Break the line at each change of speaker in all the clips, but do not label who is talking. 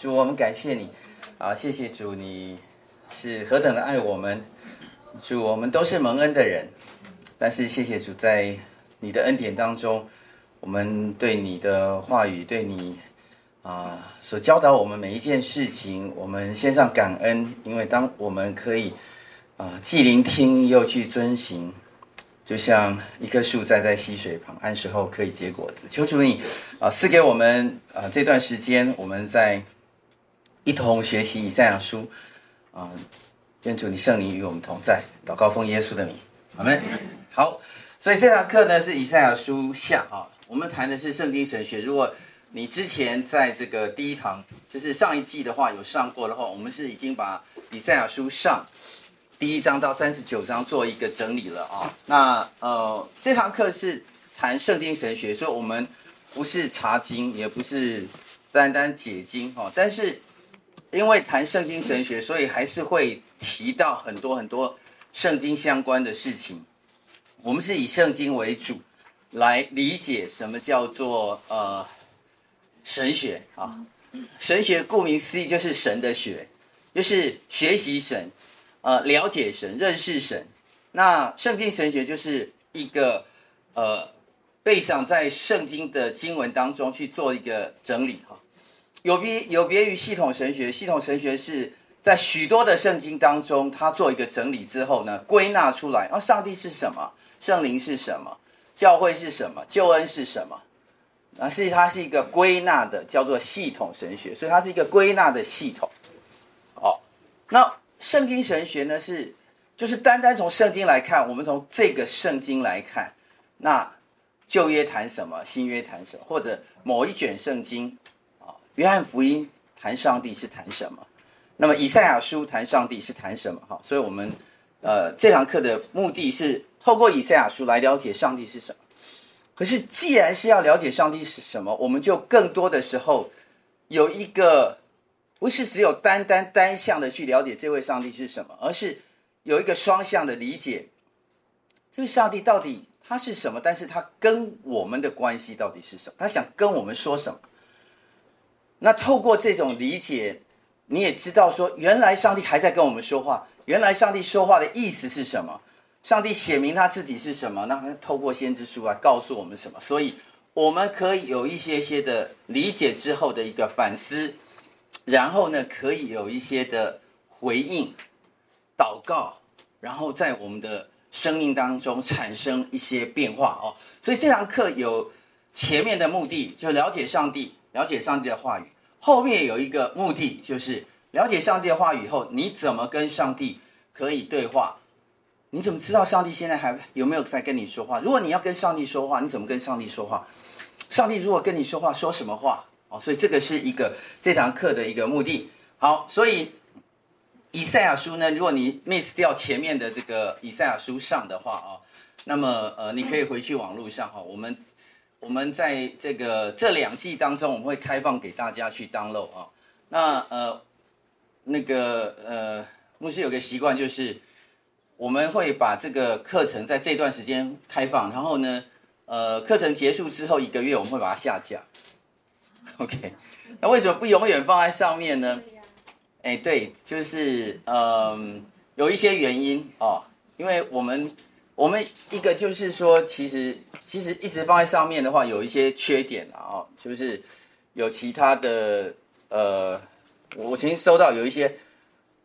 主，我们感谢你，啊，谢谢主，你是何等的爱我们，主，我们都是蒙恩的人，但是谢谢主，在你的恩典当中，我们对你的话语，对你啊所教导我们每一件事情，我们献上感恩，因为当我们可以啊既聆听又去遵行。就像一棵树栽在溪水旁，按时候可以结果子。求主你啊，赐给我们啊这段时间，我们在一同学习以赛亚书啊。愿主你圣灵与我们同在，祷告奉耶稣的名，阿门。好，所以这堂课呢是以赛亚书下啊，我们谈的是圣经神学。如果你之前在这个第一堂，就是上一季的话有上过的话，我们是已经把以赛亚书上。第一章到三十九章做一个整理了啊，那呃这堂课是谈圣经神学，所以我们不是查经，也不是单单解经哈，但是因为谈圣经神学，所以还是会提到很多很多圣经相关的事情。我们是以圣经为主来理解什么叫做呃神学啊，神学顾名思义就是神的学，就是学习神。呃，了解神，认识神，那圣经神学就是一个呃，背上在圣经的经文当中去做一个整理哈。有别有别于系统神学，系统神学是在许多的圣经当中，他做一个整理之后呢，归纳出来，哦，上帝是什么，圣灵是什么，教会是什么，救恩是什么，啊，是它是一个归纳的，叫做系统神学，所以它是一个归纳的系统。哦，那。圣经神学呢是，就是单单从圣经来看，我们从这个圣经来看，那旧约谈什么，新约谈什么，或者某一卷圣经，约翰福音谈上帝是谈什么，那么以赛亚书谈上帝是谈什么？哈，所以我们呃这堂课的目的是透过以赛亚书来了解上帝是什么。可是既然是要了解上帝是什么，我们就更多的时候有一个。不是只有单单单向的去了解这位上帝是什么，而是有一个双向的理解，这位上帝到底他是什么？但是他跟我们的关系到底是什么？他想跟我们说什么？那透过这种理解，你也知道说，原来上帝还在跟我们说话。原来上帝说话的意思是什么？上帝写明他自己是什么？那他透过先知书来告诉我们什么？所以我们可以有一些些的理解之后的一个反思。然后呢，可以有一些的回应、祷告，然后在我们的生命当中产生一些变化哦。所以这堂课有前面的目的，就了解上帝，了解上帝的话语；后面有一个目的，就是了解上帝的话语以后，你怎么跟上帝可以对话？你怎么知道上帝现在还有没有在跟你说话？如果你要跟上帝说话，你怎么跟上帝说话？上帝如果跟你说话，说什么话？哦，所以这个是一个这堂课的一个目的。好，所以以赛亚书呢，如果你 miss 掉前面的这个以赛亚书上的话啊，那么呃，你可以回去网络上哈，我们我们在这个这两季当中，我们会开放给大家去 download 啊。那呃，那个呃，牧师有个习惯，就是我们会把这个课程在这段时间开放，然后呢，呃，课程结束之后一个月，我们会把它下架。OK，那为什么不永远放在上面呢？哎，对，就是嗯，有一些原因哦，因为我们我们一个就是说，其实其实一直放在上面的话，有一些缺点啊，就是有其他的呃，我曾经收到有一些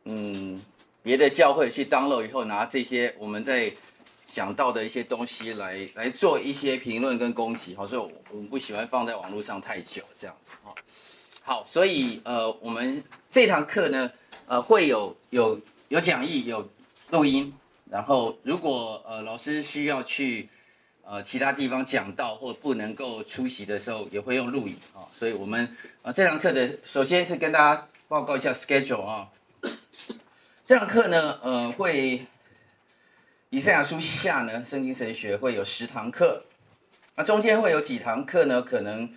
嗯别的教会去 download 以后，拿这些我们在。讲到的一些东西来来做一些评论跟攻击，好，所以我们不喜欢放在网络上太久这样子，哈，好，所以呃，我们这堂课呢，呃，会有有有讲义，有录音，然后如果呃老师需要去呃其他地方讲到或不能够出席的时候，也会用录影啊，所以我们呃这堂课的首先是跟大家报告一下 schedule 啊，这堂课呢，呃会。以赛亚书下呢，圣经神学会有十堂课，那中间会有几堂课呢？可能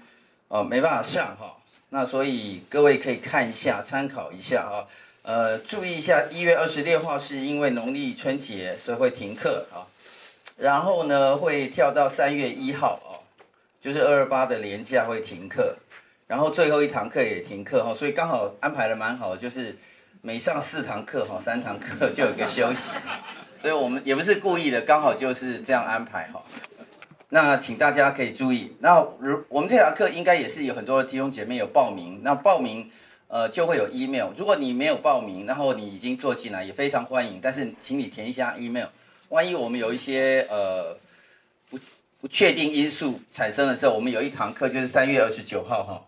呃没办法上哈，那所以各位可以看一下，参考一下啊，呃，注意一下，一月二十六号是因为农历春节，所以会停课啊，然后呢会跳到三月一号啊，就是二二八的连假会停课，然后最后一堂课也停课哈，所以刚好安排的蛮好的，就是每上四堂课哈，三堂课就有个休息，所以我们也不是故意的，刚好就是这样安排哈。那请大家可以注意，那如我们这堂课应该也是有很多弟兄姐妹有报名，那报名呃就会有 email，如果你没有报名，然后你已经坐进来，也非常欢迎，但是请你填一下 email，万一我们有一些呃。不不确定因素产生的时候，我们有一堂课就是三月二十九号哈，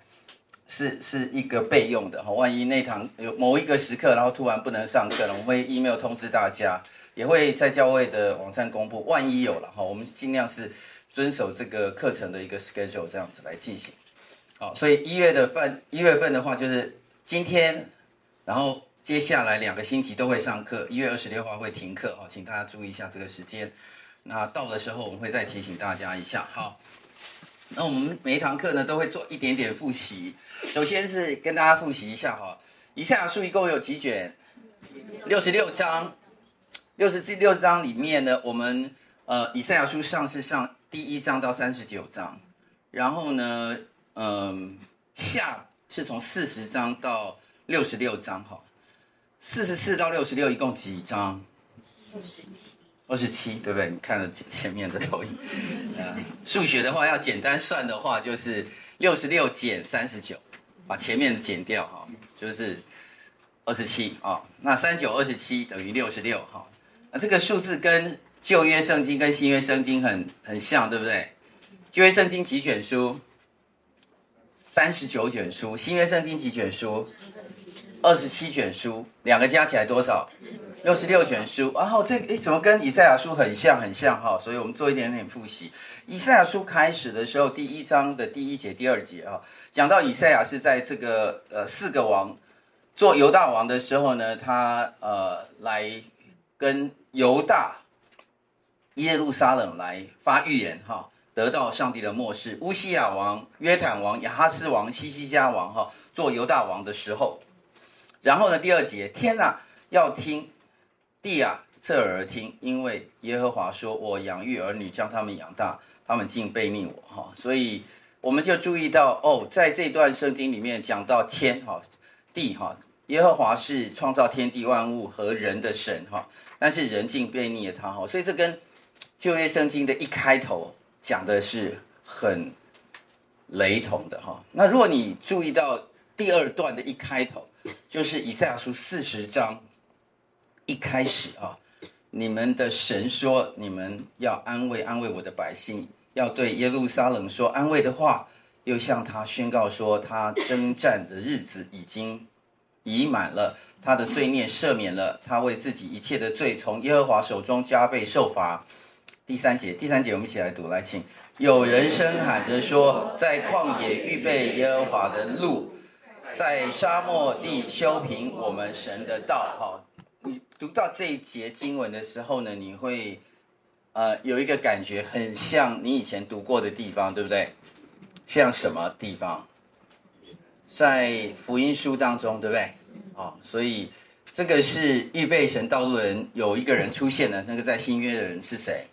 是是一个备用的哈。万一那堂有某一个时刻，然后突然不能上课了，我们会 email 通知大家，也会在教会的网站公布。万一有了哈，我们尽量是遵守这个课程的一个 schedule 这样子来进行。好，所以一月的份一月份的话就是今天，然后接下来两个星期都会上课，一月二十六号会停课哦，请大家注意一下这个时间。那到的时候，我们会再提醒大家一下。好，那我们每一堂课呢，都会做一点点复习。首先是跟大家复习一下哈，以赛亚书一共有几卷？六十六章。六十六章里面呢，我们呃，以赛亚书上是上第一章到三十九章，然后呢，嗯、下是从四十章到六十六章哈。四十四到六十六一共几章？二十七，对不对？你看了前面的投影，数学的话要简单算的话，就是六十六减三十九，把前面的减掉哈，就是二十七啊。那三九二十七等于六十六哈。那这个数字跟旧约圣经跟新约圣经很很像，对不对？旧约圣经几卷书？三十九卷书。新约圣经几卷书？二十七卷书，两个加起来多少？六十六卷书，然后这诶怎么跟以赛亚书很像很像哈？所以我们做一点点复习。以赛亚书开始的时候，第一章的第一节、第二节啊，讲到以赛亚是在这个呃四个王做犹大王的时候呢，他呃来跟犹大耶路撒冷来发预言哈，得到上帝的默示。乌西亚王、约坦王、亚哈斯王、西西家王哈做犹大王的时候，然后呢第二节，天呐，要听。地啊，侧耳听，因为耶和华说：“我养育儿女，将他们养大，他们竟悖逆我。”哈，所以我们就注意到哦，在这段圣经里面讲到天哈地哈，耶和华是创造天地万物和人的神哈，但是人竟悖逆了他哈，所以这跟旧约圣经的一开头讲的是很雷同的哈。那如果你注意到第二段的一开头，就是以赛亚书四十章。一开始啊，你们的神说，你们要安慰安慰我的百姓，要对耶路撒冷说安慰的话，又向他宣告说，他征战的日子已经已满了，他的罪孽赦免了，他为自己一切的罪从耶和华手中加倍受罚。第三节，第三节我们一起来读，来请，有人声喊着说，在旷野预备耶和华的路，在沙漠地修平我们神的道。好。你读到这一节经文的时候呢，你会呃有一个感觉，很像你以前读过的地方，对不对？像什么地方？在福音书当中，对不对？哦，所以这个是预备神道路的人，有一个人出现了，那个在新约的人是谁？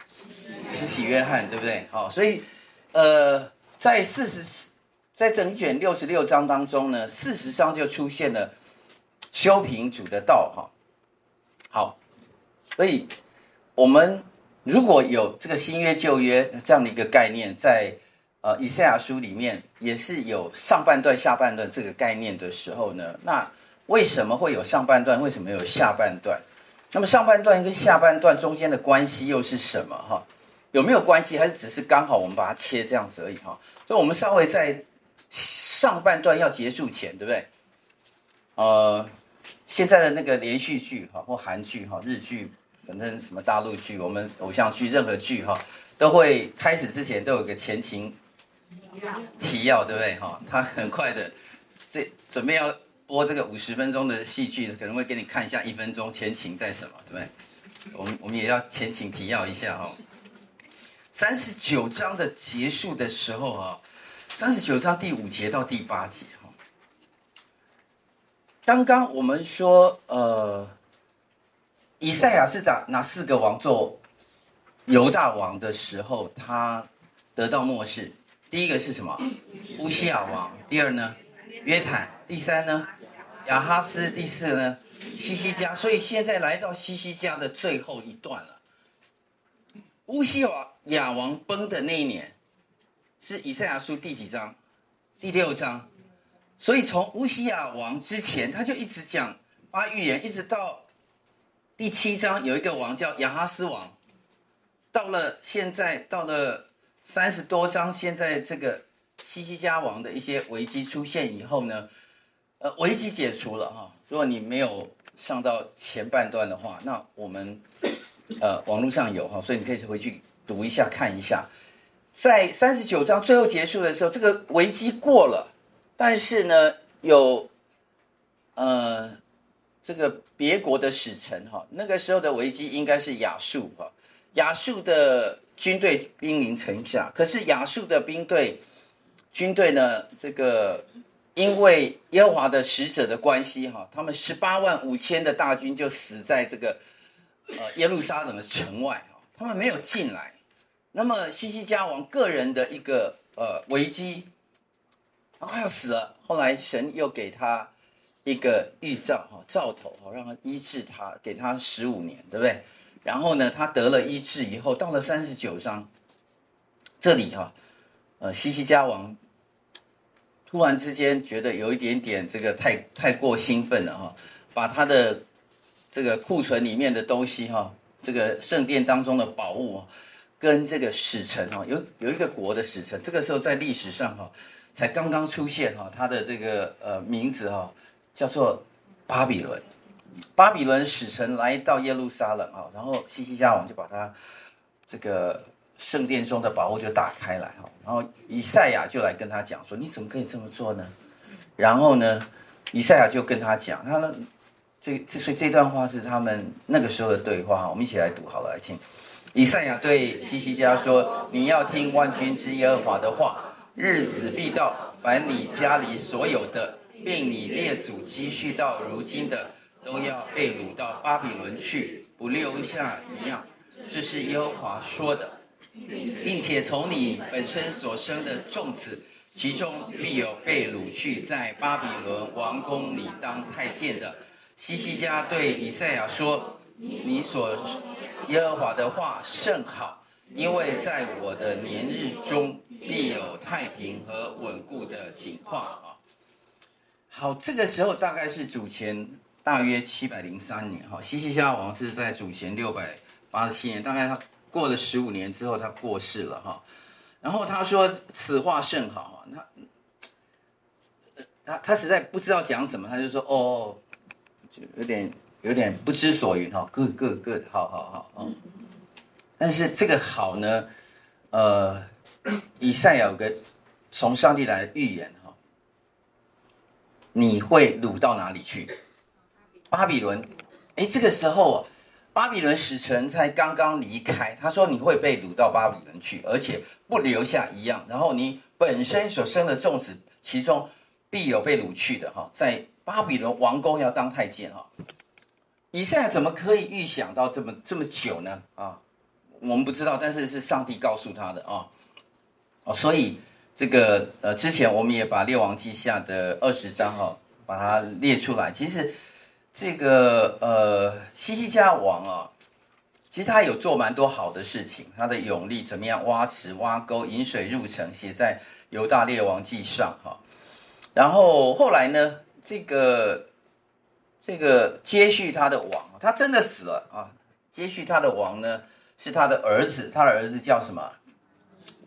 施洗约翰，对不对？好，所以呃，在四十，在整卷六十六章当中呢，事实上就出现了修平主的道，哈。好，所以我们如果有这个新约旧约这样的一个概念，在呃以赛亚书里面也是有上半段下半段这个概念的时候呢，那为什么会有上半段？为什么有下半段？那么上半段跟下半段中间的关系又是什么？哈，有没有关系？还是只是刚好我们把它切这样子而已？哈，所以我们稍微在上半段要结束前，对不对？呃。现在的那个连续剧哈，或韩剧哈、日剧，反正什么大陆剧、我们偶像剧，任何剧哈，都会开始之前都有个前情提要，对不对哈？他很快的，这准备要播这个五十分钟的戏剧，可能会给你看一下一分钟前情在什么，对不对？我们我们也要前情提要一下哈。三十九章的结束的时候啊，三十九章第五节到第八节。刚刚我们说，呃，以赛亚是打哪四个王做犹大王的时候，他得到默示。第一个是什么？乌西亚王。第二呢？约坦。第三呢？亚哈斯。第四呢？西西家。所以现在来到西西家的最后一段了。乌西亚亚王崩的那一年，是以赛亚书第几章？第六章。所以从乌西亚王之前，他就一直讲发预言，一直到第七章有一个王叫亚哈斯王。到了现在，到了三十多章，现在这个西西家王的一些危机出现以后呢，呃，危机解除了哈。如果你没有上到前半段的话，那我们呃网络上有哈，所以你可以回去读一下看一下，在三十九章最后结束的时候，这个危机过了，但是呢，有呃这个别国的使臣哈，那个时候的危机应该是亚述哈。亚述的军队兵临城下，可是亚述的兵队军队呢？这个因为耶和华的使者的关系，哈，他们十八万五千的大军就死在这个呃耶路撒冷的城外，他们没有进来。那么西西家王个人的一个呃危机，他快要死了。后来神又给他一个预兆，哈，兆头，哈，让他医治他，给他十五年，对不对？然后呢，他得了医治以后，到了三十九章，这里哈，呃，西西家王突然之间觉得有一点点这个太太过兴奋了哈，把他的这个库存里面的东西哈，这个圣殿当中的宝物，跟这个使臣哈，有有一个国的使臣，这个时候在历史上哈，才刚刚出现哈，他的这个呃名字哈，叫做巴比伦。巴比伦使臣来到耶路撒冷啊，然后西西家王就把他这个圣殿中的宝物就打开来哈，然后以赛亚就来跟他讲说：“你怎么可以这么做呢？”然后呢，以赛亚就跟他讲，他呢，这这所以这段话是他们那个时候的对话，我们一起来读好了，来听。以赛亚对西西家说：“你要听万军之耶和华的话，日子必到，凡你家里所有的，并你列祖积蓄到如今的。”都要被掳到巴比伦去，不留下一样。这是耶和华说的，并且从你本身所生的众子，其中必有被掳去在巴比伦王宫里当太监的。西西家对以赛亚说：“你所耶和华的话甚好，因为在我的年日中必有太平和稳固的景况啊。”好，这个时候大概是主前。大约七百零三年，哈，西西家王是在主前六百八十七年，大概他过了十五年之后，他过世了，哈。然后他说此话甚好，他他他实在不知道讲什么，他就说哦，就有点有点不知所云，哈，good good good，好好好，嗯。但是这个好呢，呃，以赛亚有个从上帝来的预言，哈，你会掳到哪里去？巴比伦，哎，这个时候啊，巴比伦使臣才刚刚离开。他说：“你会被掳到巴比伦去，而且不留下一样。然后你本身所生的众子，其中必有被掳去的。哈，在巴比伦王宫要当太监。哈，以赛亚怎么可以预想到这么这么久呢？啊，我们不知道，但是是上帝告诉他的啊。哦，所以这个呃，之前我们也把列王记下的二十章哈，把它列出来。其实。这个呃，西西家王啊，其实他有做蛮多好的事情。他的勇力怎么样？挖池、挖沟、引水入城，写在犹大列王记上哈。然后后来呢，这个这个接续他的王，他真的死了啊。接续他的王呢，是他的儿子，他的儿子叫什么？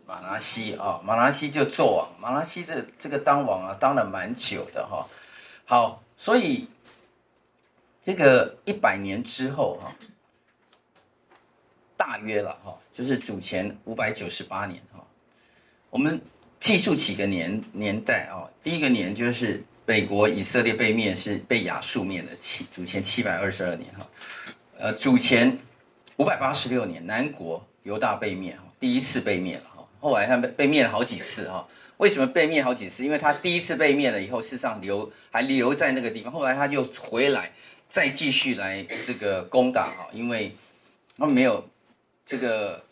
马拉西啊，马拉西就做王。马拉西的这个当王啊，当了蛮久的哈。好，所以。这个一百年之后哈，大约了哈，就是主前五百九十八年哈。我们记住几个年年代啊，第一个年就是北国以色列被灭，是被亚述灭的七主前七百二十二年哈。呃，主前五百八十六年，南国犹大被灭哈，第一次被灭了哈。后来他们被灭了好几次哈。为什么被灭好几次？因为他第一次被灭了以后，事实上留还留在那个地方，后来他就回来。再继续来这个攻打哈，因为他们没有这个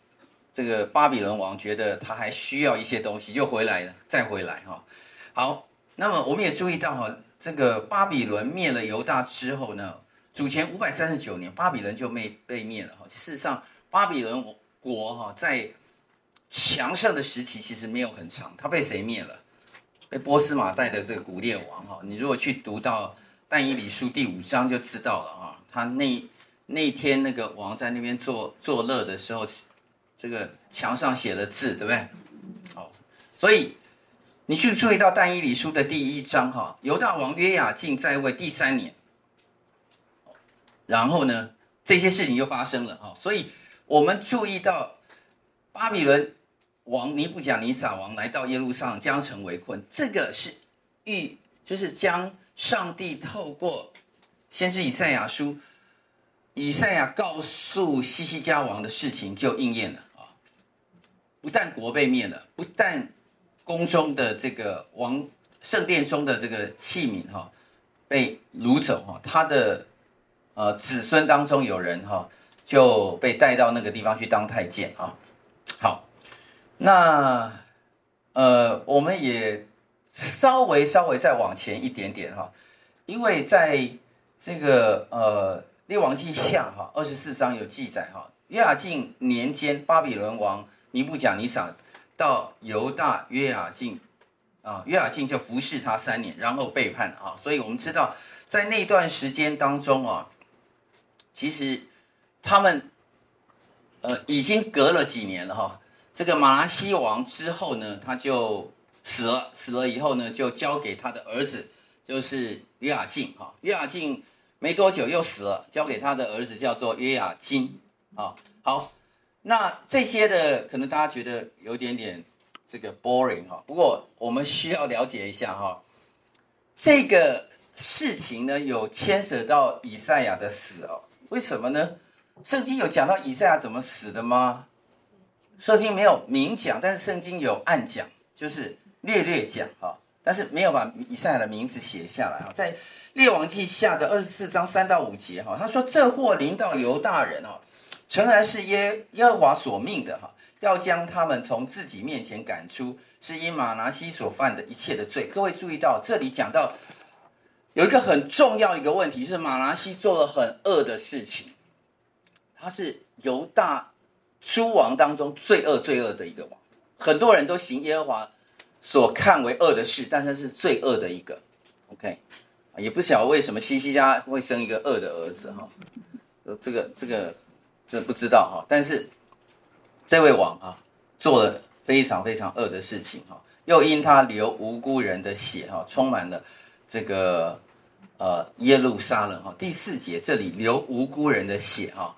这个巴比伦王觉得他还需要一些东西，就回来了，再回来哈。好，那么我们也注意到哈，这个巴比伦灭了犹大之后呢，主前五百三十九年，巴比伦就被被灭了哈。事实上，巴比伦国哈在强盛的时期其实没有很长，他被谁灭了？被波斯马代的这个古列王哈。你如果去读到但以理书第五章就知道了哈，他那那天那个王在那边作作乐的时候。这个墙上写了字，对不对？好，所以你去注意到但以理书的第一章哈，犹大王约雅敬在位第三年，然后呢，这些事情就发生了哈，所以我们注意到巴比伦王尼布甲尼撒王来到耶路撒将城围困，这个是预，就是将上帝透过先知以赛亚书，以赛亚告诉西西家王的事情就应验了。啊不但国被灭了，不但宫中的这个王圣殿中的这个器皿哈被掳走哈，他的呃子孙当中有人哈就被带到那个地方去当太监啊。好，那呃我们也稍微稍微再往前一点点哈，因为在这个呃列王记下哈二十四章有记载哈，约雅敬年间巴比伦王。尼布甲尼撒到犹大约雅敬，啊，约雅敬就服侍他三年，然后背叛啊，所以我们知道在那段时间当中啊，其实他们呃已经隔了几年了哈。这个马拉西王之后呢，他就死了，死了以后呢，就交给他的儿子，就是约雅敬哈。约雅敬没多久又死了，交给他的儿子叫做约雅斤啊，好。那这些的可能大家觉得有点点这个 boring 哈，不过我们需要了解一下哈，这个事情呢有牵涉到以赛亚的死哦，为什么呢？圣经有讲到以赛亚怎么死的吗？圣经没有明讲，但是圣经有暗讲，就是略略讲哈，但是没有把以赛亚的名字写下来哈，在列王记下的二十四章三到五节哈，他说这祸临到犹大人哈。诚然是耶耶和华所命的哈，要将他们从自己面前赶出，是因玛拿西所犯的一切的罪。各位注意到这里讲到有一个很重要一个问题，是玛拿西做了很恶的事情，他是犹大诸王当中最恶最恶的一个王。很多人都行耶和华所看为恶的事，但是是最恶的一个。OK，也不晓得为什么西西家会生一个恶的儿子哈，这个这个。这不知道哈，但是这位王啊，做了非常非常恶的事情哈，又因他流无辜人的血哈，充满了这个呃耶路撒冷哈。第四节这里流无辜人的血哈，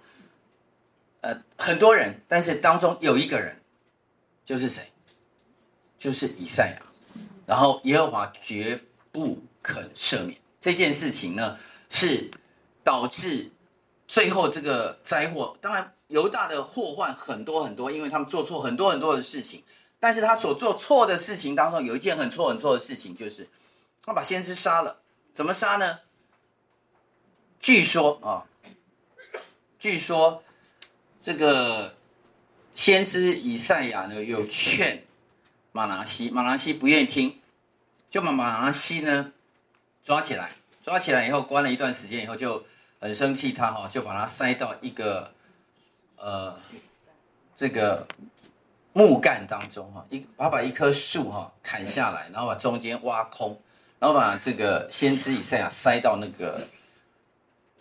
呃很多人，但是当中有一个人，就是谁？就是以赛亚，然后耶和华绝不肯赦免这件事情呢，是导致。最后这个灾祸，当然犹大的祸患很多很多，因为他们做错很多很多的事情。但是他所做错的事情当中，有一件很错很错的事情，就是他把先知杀了。怎么杀呢？据说啊，据说这个先知以赛亚呢，有劝马拿西，马拿西不愿意听，就把马拿西呢抓起来，抓起来以后关了一段时间以后就。很生气，他哈就把他塞到一个，呃，这个木干当中哈，一把把一棵树哈砍下来，然后把中间挖空，然后把这个先知以赛亚塞到那个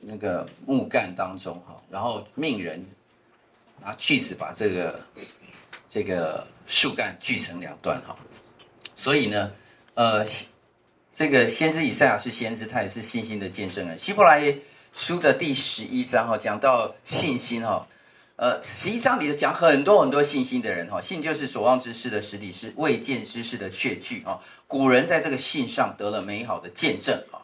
那个木干当中哈，然后命人拿锯子把这个这个树干锯成两段哈。所以呢，呃，这个先知以赛亚是先知，他也是信心的见证人。希伯来书的第十一章哈，讲到信心哈，呃，十一章里头讲很多很多信心的人哈，信就是所望之事的实体，是未见之事的确据啊。古人在这个信上得了美好的见证啊。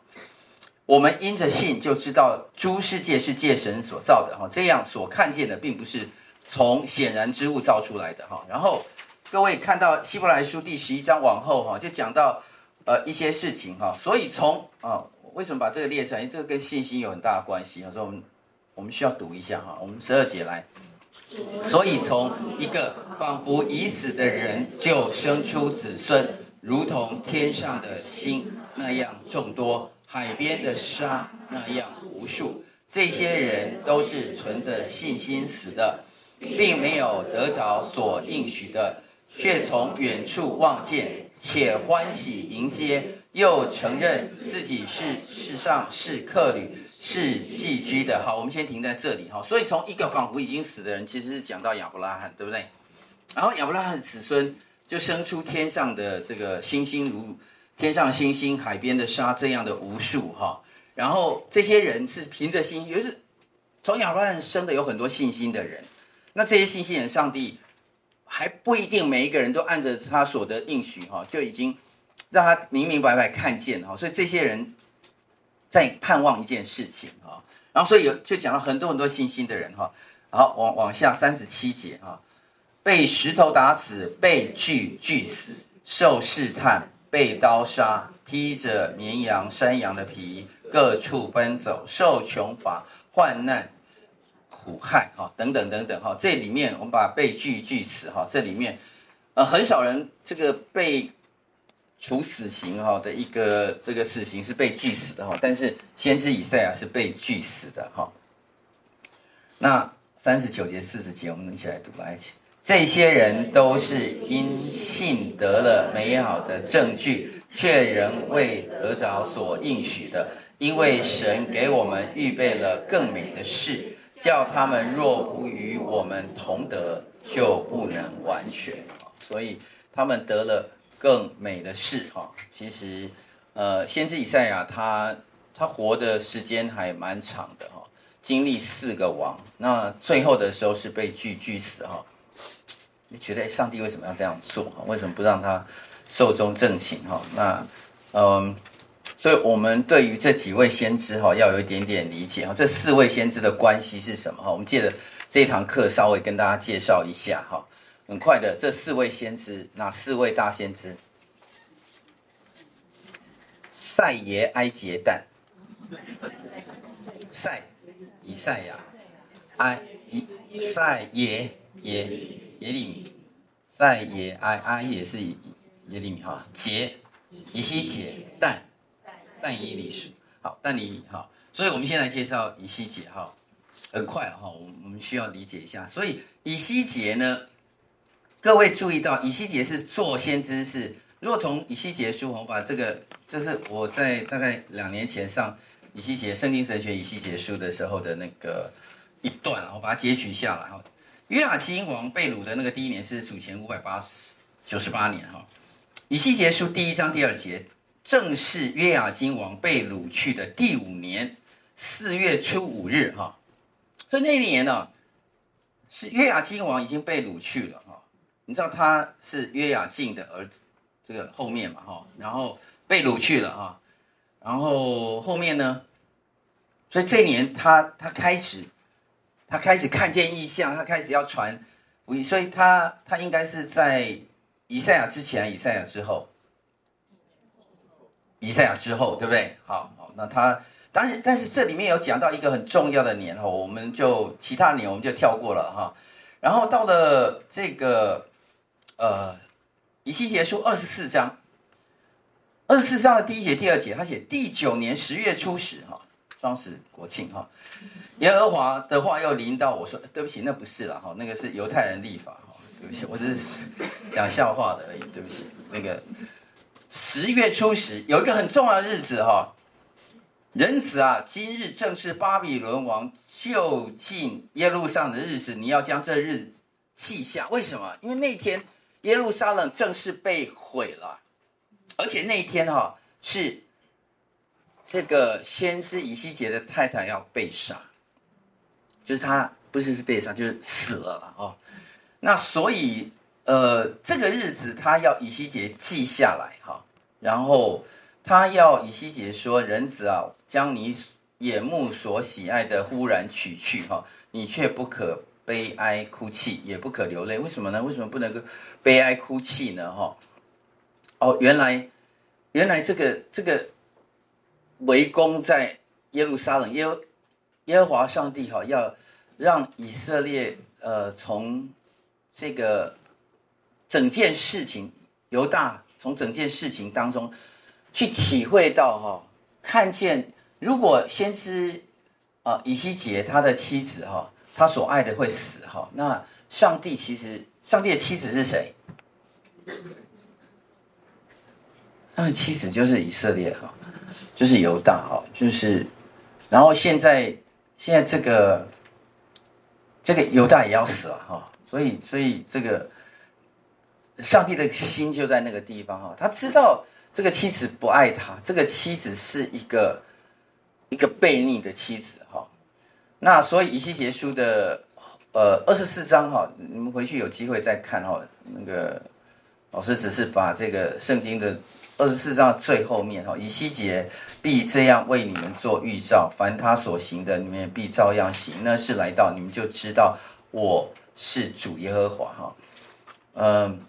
我们因着信就知道诸世界是借神所造的哈，这样所看见的并不是从显然之物造出来的哈。然后各位看到希伯来书第十一章往后哈，就讲到呃一些事情哈，所以从啊。为什么把这个列出来？因为这个跟信心有很大的关系啊，所以我们我们需要读一下哈。我们十二节来，所以从一个仿佛已死的人就生出子孙，如同天上的星那样众多，海边的沙那样无数。这些人都是存着信心死的，并没有得着所应许的，却从远处望见，且欢喜迎接，又承认自己是世上是客旅。是寄居的，好，我们先停在这里哈。所以从一个仿佛已经死的人，其实是讲到亚伯拉罕，对不对？然后亚伯拉罕子孙就生出天上的这个星星如天上星星，海边的沙这样的无数哈。然后这些人是凭着信心，也是从亚伯拉罕生的有很多信心的人。那这些信心人，上帝还不一定每一个人都按着他所得应许哈，就已经让他明明白白看见哈。所以这些人。在盼望一件事情啊，然后所以有就讲了很多很多信心的人哈，好往往下三十七节啊，被石头打死，被锯锯死，受试探，被刀杀，披着绵羊山羊的皮，各处奔走，受穷乏，患难苦害哈，等等等等哈，这里面我们把被锯锯死哈，这里面呃很少人这个被。处死刑哈的一个这个死刑是被锯死的哈，但是先知以赛亚是被锯死的哈。那三十九节、四十节，我们一起来读来一起。这些人都是因信得了美好的证据，却仍未得着所应许的，因为神给我们预备了更美的事，叫他们若不与我们同得，就不能完全。所以他们得了。更美的事哈，其实，呃，先知以赛亚他他活的时间还蛮长的哈，经历四个王，那最后的时候是被锯锯死哈。你觉得上帝为什么要这样做？为什么不让他寿终正寝哈？那嗯，所以我们对于这几位先知哈要有一点点理解哈。这四位先知的关系是什么哈？我们借着这堂课稍微跟大家介绍一下哈。很快的，这四位先知，那四位大先知？赛耶哀结但，赛以赛亚，埃以赛耶耶耶利米，赛耶埃埃也是耶利米哈，结以西结，但。但以利书，好，但以好，所以我们先来介绍以西结哈，很快哈，我们我们需要理解一下，所以以西结呢？各位注意到，以西结是做先知是。如果从以西结书，我把这个，这是我在大概两年前上以西结圣经神学以西结书的时候的那个一段，我把它截取下来哈。约雅斤王被掳的那个第一年是主前五百八十九十八年哈。以西结书第一章第二节，正是约雅斤王被掳去的第五年四月初五日哈。所以那一年呢，是约雅斤王已经被掳去了。你知道他是约雅敬的儿子，这个后面嘛哈，然后被掳去了哈，然后后面呢，所以这年他他开始，他开始看见异象，他开始要传，所以他他应该是在以赛亚之前，以赛亚之后，以赛亚之后，对不对？好，好，那他当然，但是这里面有讲到一个很重要的年哈，我们就其他年我们就跳过了哈，然后到了这个。呃，以西结书二十四章，二十四章的第一节、第二节，他写第九年十月初十哈，双十国庆哈，耶和华的话又临到我说，对不起，那不是了哈，那个是犹太人历法哈，对不起，我只是讲笑话的而已，对不起，那个十月初十有一个很重要的日子哈，人子啊，今日正是巴比伦王就近耶路撒的日子，你要将这日记下，为什么？因为那天。耶路撒冷正式被毁了，而且那一天哈、哦、是这个先知以西结的太太要被杀，就是他不是被杀，就是死了了哦。那所以呃这个日子他要以西结记下来哈、哦，然后他要以西结说：人子啊，将你眼目所喜爱的忽然取去哈、哦，你却不可悲哀哭泣，也不可流泪。为什么呢？为什么不能够？悲哀哭泣呢？哈，哦，原来，原来这个这个围攻在耶路撒冷耶耶和华上帝哈要让以色列呃从这个整件事情犹大从整件事情当中去体会到哈、看见如果先知啊、以西结他的妻子哈、他所爱的会死哈、那上帝其实上帝的妻子是谁？他的妻子就是以色列哈，就是犹大哈，就是，然后现在现在这个这个犹大也要死了哈，所以所以这个上帝的心就在那个地方哈，他知道这个妻子不爱他，这个妻子是一个一个悖逆的妻子哈，那所以以西结书的呃二十四章哈，你们回去有机会再看哈，那个老师只是把这个圣经的。二十四章最后面哈，以西结必这样为你们做预兆，凡他所行的，你们也必照样行。那是来到，你们就知道我是主耶和华哈。嗯，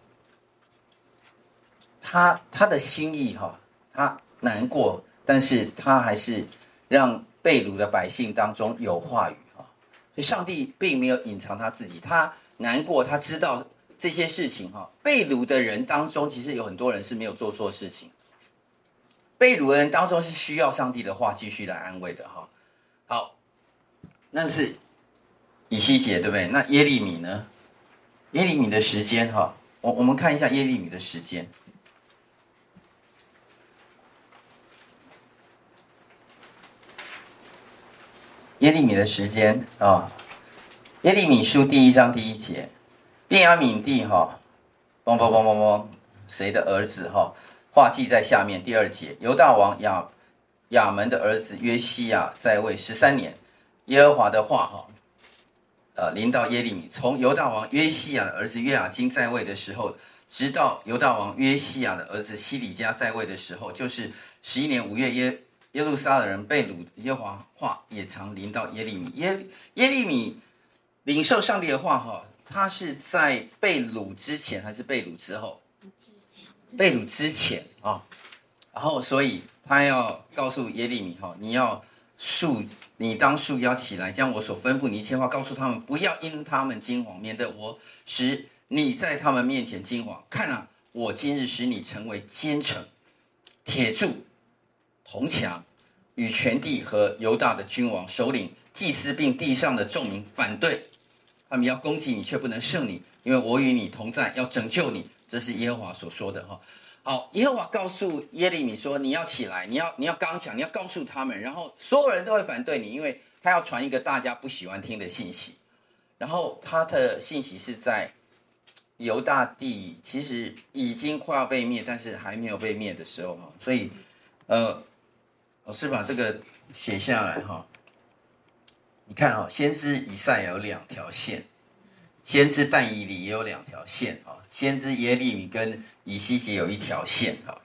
他他的心意哈，他难过，但是他还是让被掳的百姓当中有话语啊。所以上帝并没有隐藏他自己，他难过，他知道。这些事情哈，被掳的人当中，其实有很多人是没有做错事情。被掳的人当中是需要上帝的话继续来安慰的哈。好，那是以西结对不对？那耶利米呢？耶利米的时间哈，我我们看一下耶利米的时间。耶利米的时间啊，耶利米书第一章第一节。便雅悯地哈，嘣嘣嘣嘣嘣，谁的儿子哈？话记在下面第二节。犹大王亚亚门的儿子约西亚在位十三年，耶和华的话哈，呃，临到耶利米。从犹大王约西亚的儿子约雅斤在位的时候，直到犹大王约西亚的儿子西底家在位的时候，就是十一年五月耶耶路撒冷人被掳，耶和华话也常临到耶利米。耶耶利米领受上帝的话哈。他是在被掳之前还是被掳之后？被掳之前啊、然后所以他要告诉耶利米哈，你要束，你当束腰起来，将我所吩咐你一切话告诉他们，不要因他们惊惶，免得我使你在他们面前惊惶。看啊，我今日使你成为坚城、铁柱、铜墙，与全地和犹大的君王、首领、祭司并地上的众民反对。他们要攻击你，却不能胜你，因为我与你同在，要拯救你。这是耶和华所说的哈。好，耶和华告诉耶利米说：“你要起来，你要你要刚强，你要告诉他们。然后所有人都会反对你，因为他要传一个大家不喜欢听的信息。然后他的信息是在犹大地其实已经快要被灭，但是还没有被灭的时候哈。所以，呃，我是把这个写下来哈。”你看哦，先知以赛亚有两条线，先知但以理也有两条线啊，先知耶利米跟以西结有一条线啊。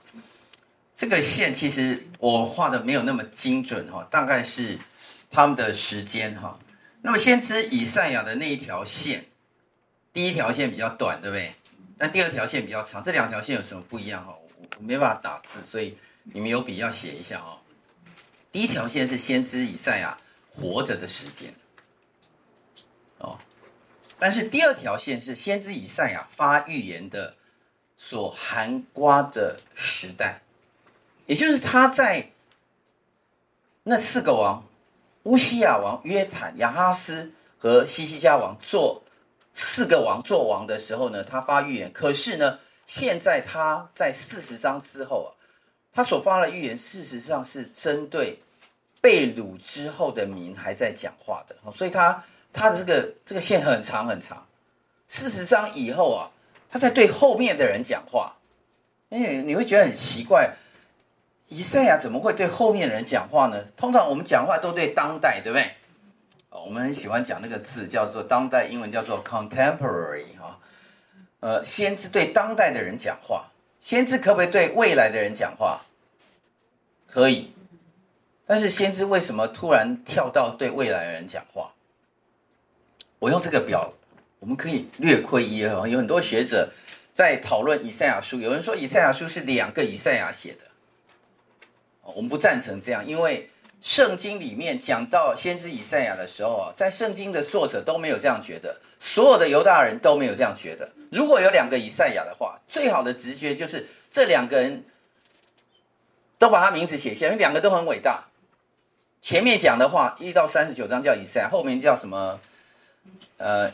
这个线其实我画的没有那么精准哈，大概是他们的时间哈。那么先知以赛亚的那一条线，第一条线比较短，对不对？但第二条线比较长，这两条线有什么不一样哈？我我没办法打字，所以你们有笔要写一下啊。第一条线是先知以赛亚。活着的时间，哦，但是第二条线是先知以赛亚发预言的所含瓜的时代，也就是他在那四个王乌西亚王、约坦、亚哈斯和西西家王做四个王做王的时候呢，他发预言。可是呢，现在他在四十章之后啊，他所发的预言事实上是针对。被掳之后的民还在讲话的，所以他他的这个这个线很长很长。四十章以后啊，他在对后面的人讲话，因为你会觉得很奇怪，以赛亚怎么会对后面的人讲话呢？通常我们讲话都对当代，对不对？我们很喜欢讲那个字叫做当代，英文叫做 contemporary 哈。呃，先知对当代的人讲话，先知可不可以对未来的人讲话？可以。但是先知为什么突然跳到对未来的人讲话？我用这个表，我们可以略窥一二。有很多学者在讨论以赛亚书，有人说以赛亚书是两个以赛亚写的，我们不赞成这样，因为圣经里面讲到先知以赛亚的时候啊，在圣经的作者都没有这样觉得，所有的犹大人都没有这样觉得。如果有两个以赛亚的话，最好的直觉就是这两个人都把他名字写下，因为两个都很伟大。前面讲的话一到三十九章叫以赛，后面叫什么？呃，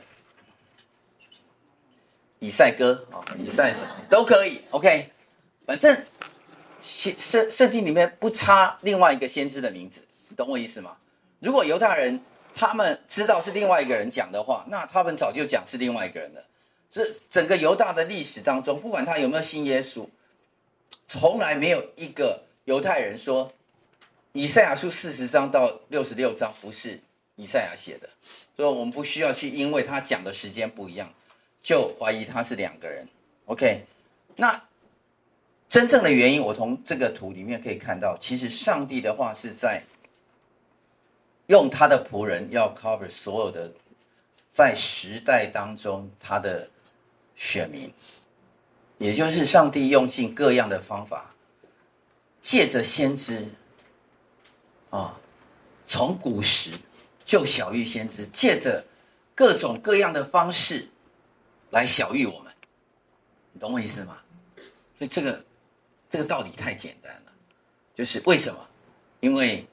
以赛哥啊，以赛什么都可以。OK，反正。圣圣圣经里面不差另外一个先知的名字，你懂我意思吗？如果犹太人他们知道是另外一个人讲的话，那他们早就讲是另外一个人了。这整个犹大的历史当中，不管他有没有信耶稣，从来没有一个犹太人说以赛亚书四十章到六十六章不是以赛亚写的，所以我们不需要去因为他讲的时间不一样，就怀疑他是两个人。OK，那。真正的原因，我从这个图里面可以看到，其实上帝的话是在用他的仆人要 cover 所有的在时代当中他的选民，也就是上帝用尽各样的方法，借着先知啊，从古时就晓諭先知，借着各种各样的方式来晓諭我们，你懂我意思吗？所以这个。这个道理太简单了，就是为什么？因为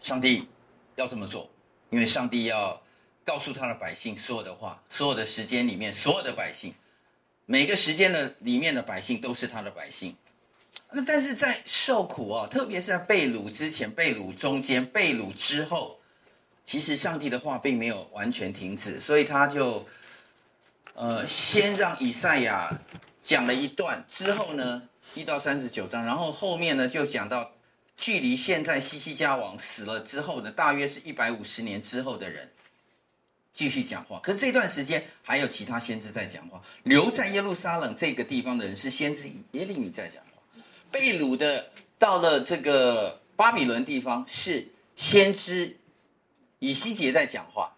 上帝要这么做，因为上帝要告诉他的百姓所有的话，所有的时间里面，所有的百姓，每个时间的里面的百姓都是他的百姓。那但是在受苦啊，特别是在被掳之前、被掳中间、被掳之后，其实上帝的话并没有完全停止，所以他就呃先让以赛亚讲了一段之后呢。一到三十九章，然后后面呢就讲到，距离现在西西家王死了之后呢大约是一百五十年之后的人，继续讲话。可是这段时间还有其他先知在讲话，留在耶路撒冷这个地方的人是先知耶利米在讲话，被掳的到了这个巴比伦地方是先知以西结在讲话，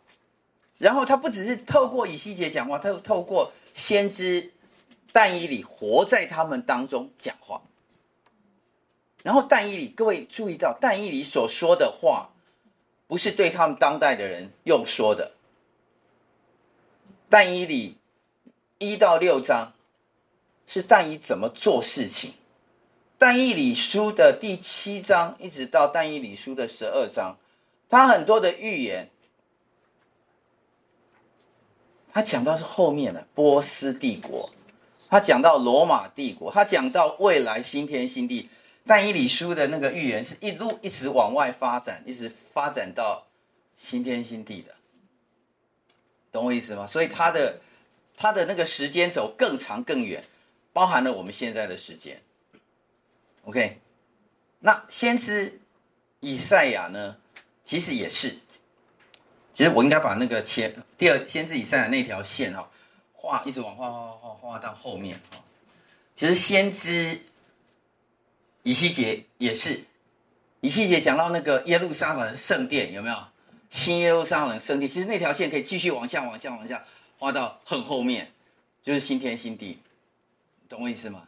然后他不只是透过以西结讲话，他又透过先知。但以理活在他们当中讲话，然后但以理，各位注意到，但以理所说的话，不是对他们当代的人用说的。但以理一到六章是但以怎么做事情，但以理书的第七章一直到但以理书的十二章，他很多的预言，他讲到是后面的波斯帝国。他讲到罗马帝国，他讲到未来新天新地，但以理书的那个预言是一路一直往外发展，一直发展到新天新地的，懂我意思吗？所以他的他的那个时间走更长更远，包含了我们现在的时间。OK，那先知以赛亚呢，其实也是，其实我应该把那个前第二先知以赛亚那条线哈。画一直往画画画画到后面啊，其实先知以西结也是，以西结讲到那个耶路撒冷圣殿有没有新耶路撒冷圣殿？其实那条线可以继续往下往下往下画到很后面，就是新天新地，懂我意思吗？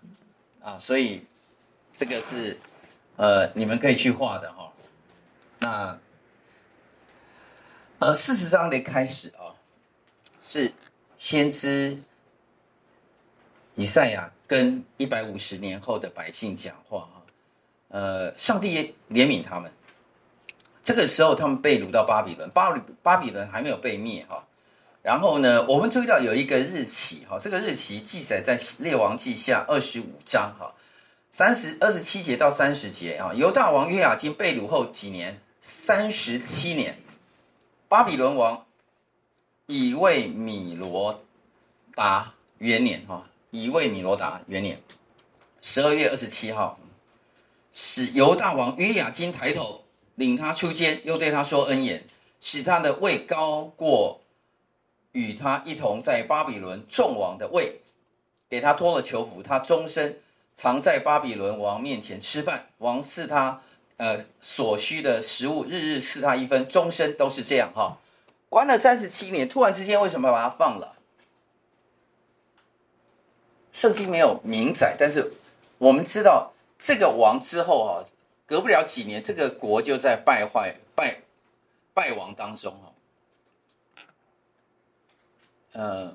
啊，所以这个是呃你们可以去画的哈。那呃四十章的开始啊是。先知以赛亚跟一百五十年后的百姓讲话啊，呃，上帝也怜悯他们。这个时候他们被掳到巴比伦，巴比巴比伦还没有被灭哈。然后呢，我们注意到有一个日期哈，这个日期记载在列王记下二十五章哈，三十二十七节到三十节啊。犹大王约雅斤被掳后几年？三十七年。巴比伦王。以为米罗达元年，哈，以为米罗达元年，十二月二十七号，使犹大王约雅斤抬头，领他出监，又对他说恩言，使他的位高过与他一同在巴比伦众王的位，给他脱了囚服，他终身常在巴比伦王面前吃饭，王赐他呃所需的食物，日日赐他一分，终身都是这样，哈。关了三十七年，突然之间为什么把他放了？圣经没有明载，但是我们知道这个王之后啊，隔不了几年，这个国就在败坏、败败亡当中哦。呃，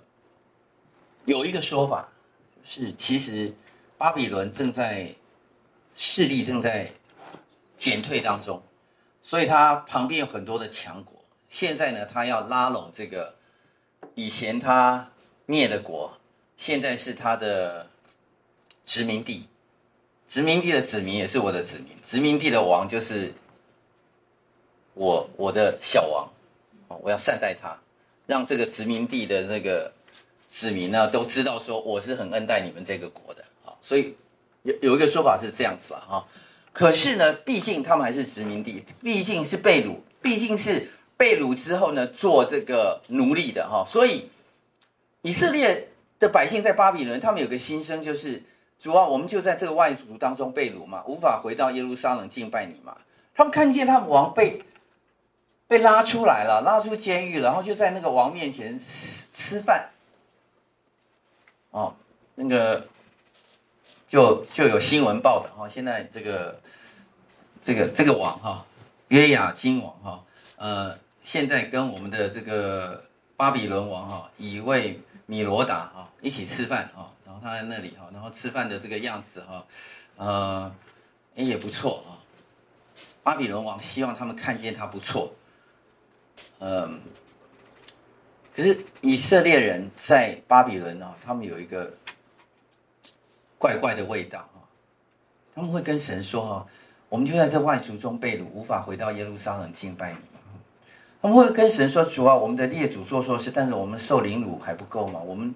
有一个说法是，其实巴比伦正在势力正在减退当中，所以他旁边有很多的强国。现在呢，他要拉拢这个以前他灭了国，现在是他的殖民地。殖民地的子民也是我的子民，殖民地的王就是我我的小王，我要善待他，让这个殖民地的这个子民呢都知道说我是很恩待你们这个国的啊，所以有有一个说法是这样子了哈。可是呢，毕竟他们还是殖民地，毕竟是被掳，毕竟是被掳之后呢做这个奴隶的哈，所以以色列的百姓在巴比伦，他们有个心声就是。主啊，我们就在这个外族当中被掳嘛，无法回到耶路撒冷敬拜你嘛。他们看见他们王被被拉出来了，拉出监狱，然后就在那个王面前吃吃饭。哦，那个就就有新闻报的哈，现在这个这个这个王哈，约雅斤王哈，呃，现在跟我们的这个巴比伦王哈，以为米罗达哈一起吃饭啊。他在那里哈，然后吃饭的这个样子哈，呃，也不错啊。巴比伦王希望他们看见他不错，嗯。可是以色列人在巴比伦啊，他们有一个怪怪的味道啊。他们会跟神说哈，我们就在这外族中被掳，无法回到耶路撒冷敬拜你。他们会跟神说，主啊，我们的列祖做错事，但是我们受凌辱还不够吗？我们，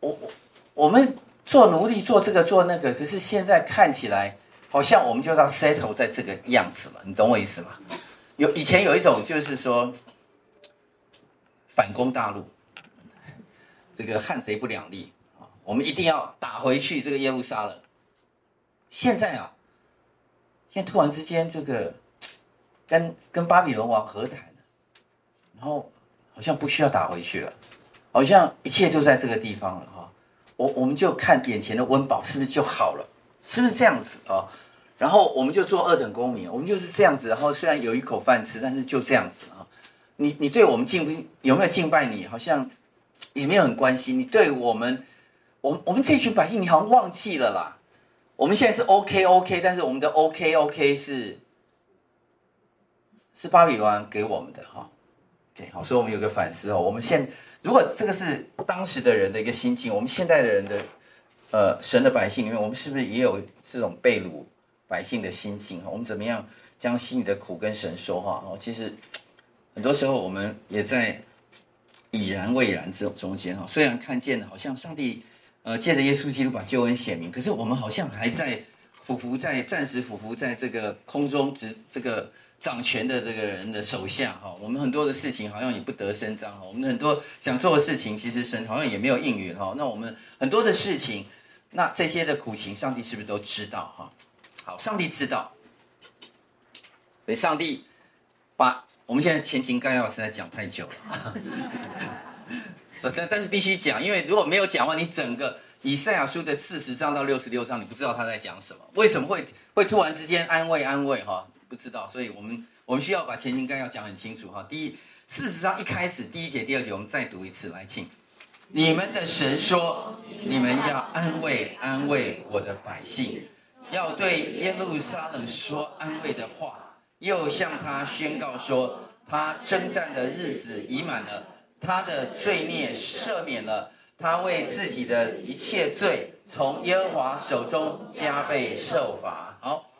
我我。我们做奴隶，做这个做那个，可是现在看起来好像我们就要 settle 在这个样子了，你懂我意思吗？有以前有一种就是说反攻大陆，这个汉贼不两立啊，我们一定要打回去这个耶路撒冷。现在啊，现在突然之间这个跟跟巴比伦王和谈，然后好像不需要打回去了，好像一切都在这个地方了。我我们就看眼前的温饱是不是就好了，是不是这样子啊、哦？然后我们就做二等公民，我们就是这样子。然后虽然有一口饭吃，但是就这样子啊、你你对我们敬不有没有敬拜你，好像也没有很关心。你对我们，我我们这群百姓，你好像忘记了啦。我们现在是 OK OK，但是我们的 OK OK 是是巴比伦给我们的哈。对、哦，好，所以我们有个反思哦。我们现如果这个是当时的人的一个心境，我们现代的人的，呃，神的百姓里面，我们是不是也有这种被掳百姓的心境？我们怎么样将心里的苦跟神说话？哦，其实很多时候我们也在已然未然这种中间哈。虽然看见好像上帝呃借着耶稣基督把救恩显明，可是我们好像还在俯伏在暂时俯伏在这个空中，直这个。掌权的这个人的手下哈，我们很多的事情好像也不得伸张哈，我们很多想做的事情，其实神好像也没有应允哈。那我们很多的事情，那这些的苦情，上帝是不是都知道哈？好，上帝知道，所以上帝把我们现在前情概要实在讲太久了，但但是必须讲，因为如果没有讲的话，你整个以赛亚书的四十章到六十六章，你不知道他在讲什么，为什么会会突然之间安慰安慰哈？不知道，所以我们我们需要把前情概要讲很清楚哈。第一，事实上一开始第一节、第二节，我们再读一次来，请你们的神说，你们要安慰安慰我的百姓，要对耶路撒冷说安慰的话，又向他宣告说，他征战的日子已满了，他的罪孽赦免了，他为自己的一切罪从耶和华手中加倍受罚。好，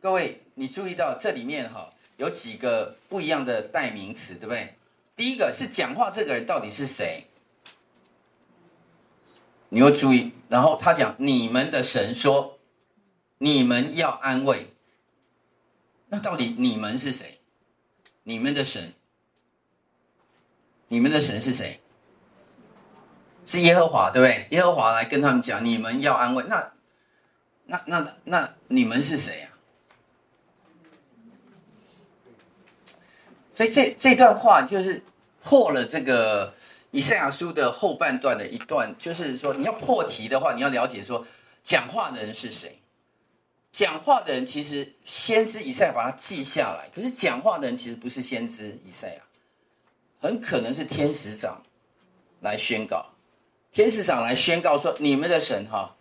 各位。你注意到这里面哈有几个不一样的代名词，对不对？第一个是讲话这个人到底是谁？你要注意，然后他讲你们的神说，你们要安慰。那到底你们是谁？你们的神？你们的神是谁？是耶和华，对不对？耶和华来跟他们讲，你们要安慰。那那那那，你们是谁啊？所以这这段话就是破了这个以赛亚书的后半段的一段，就是说你要破题的话，你要了解说讲话的人是谁。讲话的人其实先知以赛亚把它记下来，可是讲话的人其实不是先知以赛亚，很可能是天使长来宣告，天使长来宣告说：你们的神哈，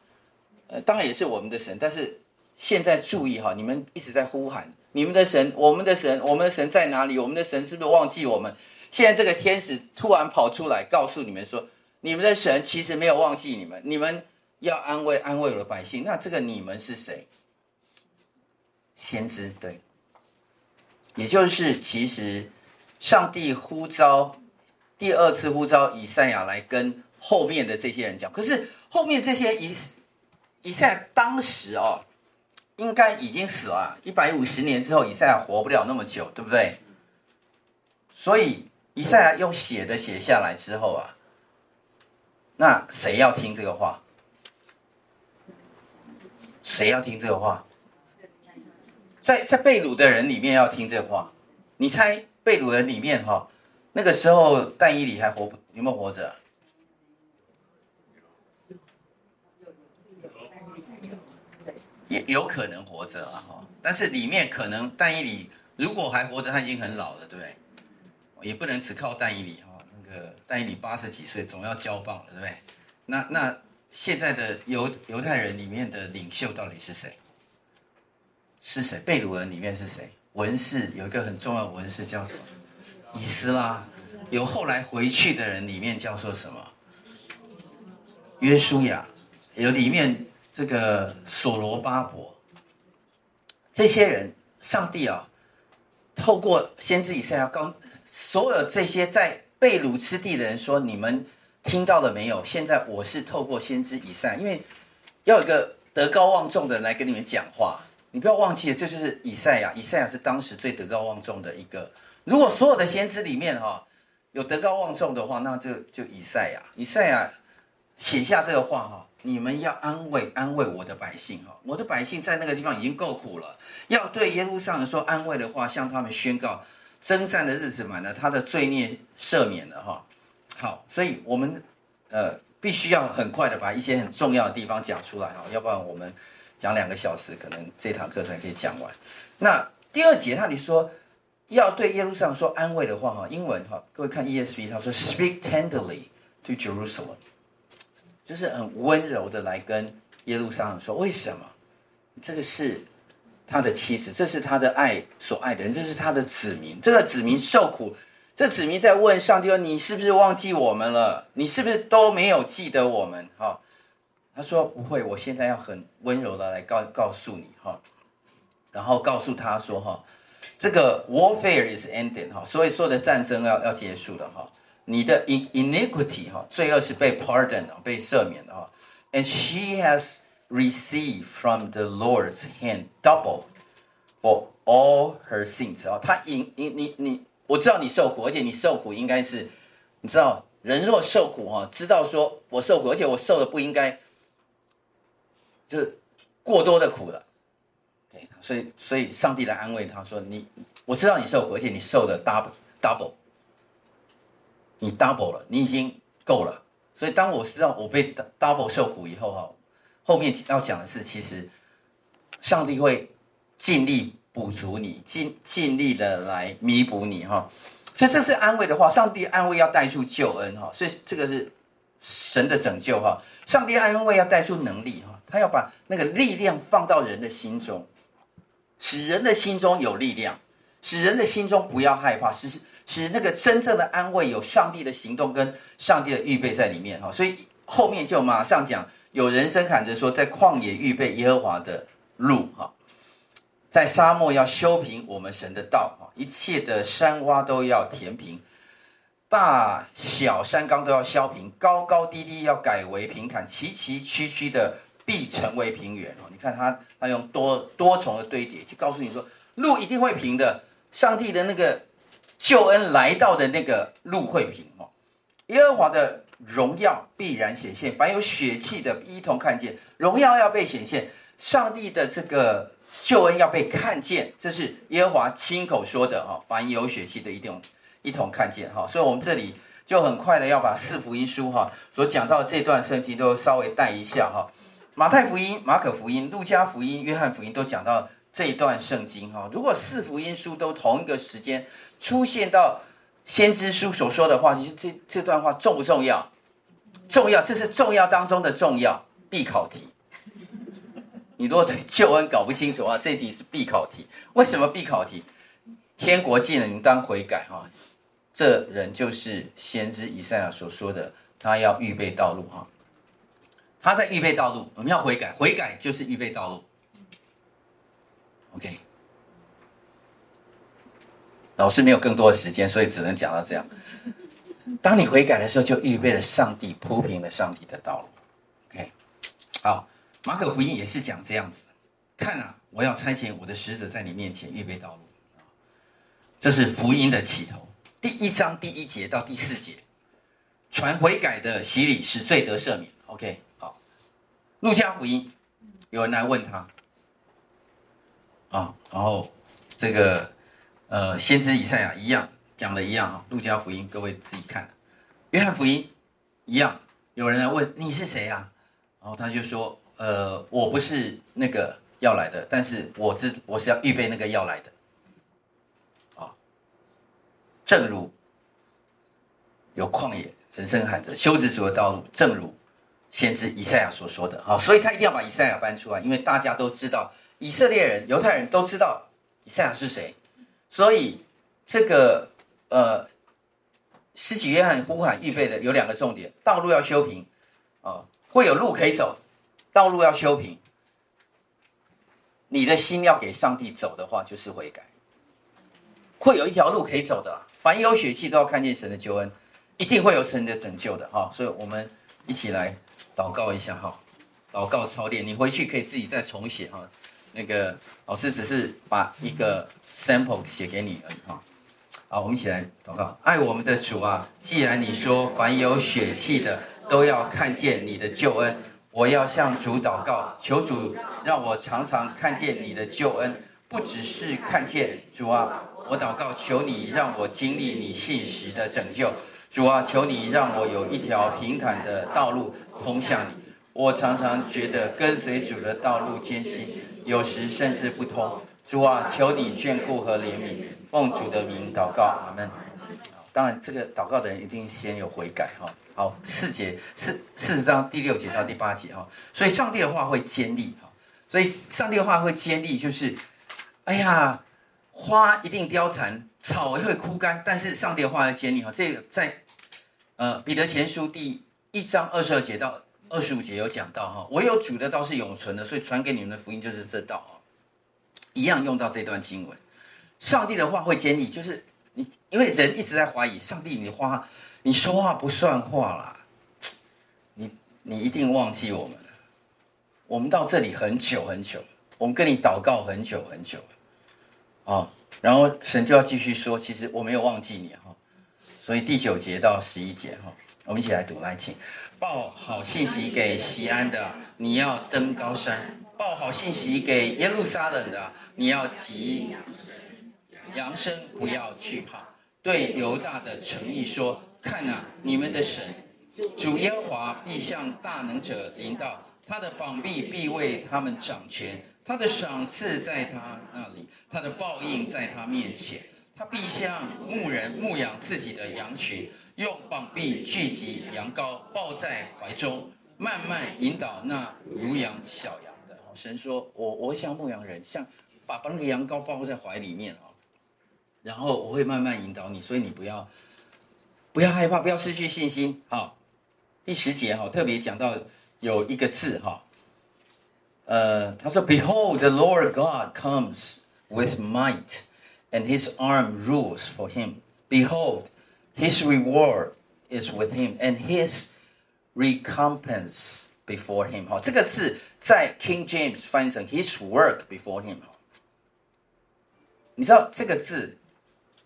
呃，当然也是我们的神，但是现在注意哈，你们一直在呼喊你们的神，我们的神，我们的神在哪里？我们的神是不是忘记我们？现在这个天使突然跑出来告诉你们说，你们的神其实没有忘记你们，你们要安慰安慰我的百姓。那这个你们是谁？先知，对，也就是其实上帝呼召第二次呼召以赛亚来跟后面的这些人讲。可是后面这些以以赛当时哦，应该已经死了，一百五十年之后，以赛亚活不了那么久，对不对？所以。以赛亚用写的写下来之后啊，那谁要听这个话？谁要听这个话？在在被掳的人里面要听这个话。你猜被掳人里面哈，那个时候但以理还活不？有没有活着？也有可能活着啊哈，但是里面可能但以理如果还活着，他已经很老了，对不对？也不能只靠但以理哈，那个但以理八十几岁，总要交棒了，对不对？那那现在的犹犹太人里面的领袖到底是谁？是谁？被掳人里面是谁？文士有一个很重要的文士叫什么？以斯拉。有后来回去的人里面叫做什么？约书亚。有里面这个所罗巴伯。这些人，上帝啊，透过先知以赛亚刚。所有这些在被掳之地的人说：“你们听到了没有？现在我是透过先知以赛，因为要有一个德高望重的人来跟你们讲话。你不要忘记了，这就是以赛亚。以赛亚是当时最德高望重的一个。如果所有的先知里面哈有德高望重的话，那就就以赛亚。以赛亚写下这个话哈，你们要安慰安慰我的百姓哈，我的百姓在那个地方已经够苦了，要对耶路撒冷说安慰的话，向他们宣告。”征战的日子满了，他的罪孽赦免了哈。好，所以我们呃必须要很快的把一些很重要的地方讲出来哈，要不然我们讲两个小时，可能这堂课才可以讲完。那第二节，那你说要对耶路撒冷说安慰的话哈，英文哈，各位看 ESV，他说 Speak tenderly to Jerusalem，就是很温柔的来跟耶路撒冷说，为什么？这个是。他的妻子，这是他的爱所爱的人，这是他的子民。这个子民受苦，这子民在问上帝说：“你是不是忘记我们了？你是不是都没有记得我们？”哈，他说：“不会，我现在要很温柔的来告告诉你哈，然后告诉他说哈，这个 warfare is ended 哈，所以说的战争要要结束了哈，你的 iniquity 哈，罪恶是被 pardon 被赦免的哈，and she has。received from the Lord's hand double for all her sins 啊，他引你你你，我知道你受苦，而且你受苦应该是，你知道人若受苦哈，知道说我受苦，而且我受的不应该，就是过多的苦了。对，所以所以上帝来安慰他说，你我知道你受苦，而且你受的 double double，你 double 了，你已经够了。所以当我知道我被 double 受苦以后哈。后面要讲的是，其实上帝会尽力补足你，尽尽力的来弥补你哈。所以这是安慰的话，上帝安慰要带出救恩哈。所以这个是神的拯救哈。上帝安慰要带出能力哈，他要把那个力量放到人的心中，使人的心中有力量，使人的心中不要害怕，使使那个真正的安慰有上帝的行动跟上帝的预备在里面哈。所以后面就马上讲。有人声喊着说，在旷野预备耶和华的路，哈，在沙漠要修平我们神的道，哈，一切的山洼都要填平，大小山冈都要削平，高高低低要改为平坦，崎崎岖岖的必成为平原，哦，你看他他用多多重的堆叠，就告诉你说，路一定会平的，上帝的那个救恩来到的那个路会平，哦，耶和华的。荣耀必然显现，凡有血气的一同看见，荣耀要被显现，上帝的这个救恩要被看见，这是耶和华亲口说的哈。凡有血气的一同一同看见哈，所以我们这里就很快的要把四福音书哈所讲到的这段圣经都稍微带一下哈。马太福音、马可福音、路加福音、约翰福音都讲到这一段圣经哈。如果四福音书都同一个时间出现到先知书所说的话，其实这这段话重不重要？重要，这是重要当中的重要，必考题。你如果对救恩搞不清楚啊，这题是必考题。为什么必考题？天国近了，你当悔改哈。这人就是先知以赛亚所说的，他要预备道路哈。他在预备道路，我们要悔改，悔改就是预备道路。OK，老师没有更多的时间，所以只能讲到这样。当你悔改的时候，就预备了上帝铺平了上帝的道路。OK，好，马可福音也是讲这样子。看啊，我要差遣我的使者在你面前预备道路。这是福音的起头，第一章第一节到第四节，传悔改的洗礼使罪得赦免。OK 好。路加福音，有人来问他，啊，然后这个呃，先知以赛亚一样讲的一样哈。路加福音，各位自己看。约翰福音一样，有人来问你是谁啊？然后他就说，呃，我不是那个要来的，但是我知我是要预备那个要来的。啊，正如有旷野人声喊着修直主的道路，正如。先知以赛亚所说的，好，所以他一定要把以赛亚搬出来，因为大家都知道，以色列人、犹太人都知道以赛亚是谁，所以这个呃，施洗约翰呼喊预备的有两个重点：道路要修平，啊，会有路可以走，道路要修平。你的心要给上帝走的话，就是悔改，会有一条路可以走的。凡有血气都要看见神的救恩，一定会有神的拯救的，哈，所以我们一起来。祷告一下哈，祷告操练，你回去可以自己再重写哈。那个老师只是把一个 sample 写给你而已哈。好，我们一起来祷告。爱我们的主啊，既然你说凡有血气的都要看见你的救恩，我要向主祷告，求主让我常常看见你的救恩，不只是看见主啊，我祷告求你让我经历你信实的拯救。主啊，求你让我有一条平坦的道路通向你。我常常觉得跟随主的道路艰辛，有时甚至不通。主啊，求你眷顾和怜悯，奉主的名祷告，阿门。当然，这个祷告的人一定先有悔改哈。好，四节四四十章第六节到第八节哈。所以上帝的话会坚立哈。所以上帝的话会坚立，就是，哎呀，花一定凋残。草会枯干，但是上帝的话要坚立哈。这个在呃彼得前书第一章二十二节到二十五节有讲到哈。唯有主的道是永存的，所以传给你们的福音就是这道啊。一样用到这段经文，上帝的话会坚立，就是你因为人一直在怀疑上帝，你话你说话不算话啦，你你一定忘记我们。我们到这里很久很久，我们跟你祷告很久很久。啊。然后神就要继续说，其实我没有忘记你哈，所以第九节到十一节哈，我们一起来读来，请。报好信息给西安的，你要登高山；报好信息给耶路撒冷的，你要急扬声，不要惧怕。对犹大的诚意说：看呐，你们的神主耶和华必向大能者临到，他的膀臂必为他们掌权。他的赏赐在他那里，他的报应在他面前。他必像牧人牧养自己的羊群，用膀臂聚集羊羔，抱在怀中，慢慢引导那如羊小羊。神说：“我我会像牧羊人，像把把那个羊羔抱在怀里面啊，然后我会慢慢引导你，所以你不要不要害怕，不要失去信心。”好，第十节哈，特别讲到有一个字哈。呃，他说：“Behold, the Lord God comes with might, and His arm rules for him. Behold, His reward is with him, and His recompense before him。”好，这个字在 King James 翻译成 “His work before him”。你知道这个字，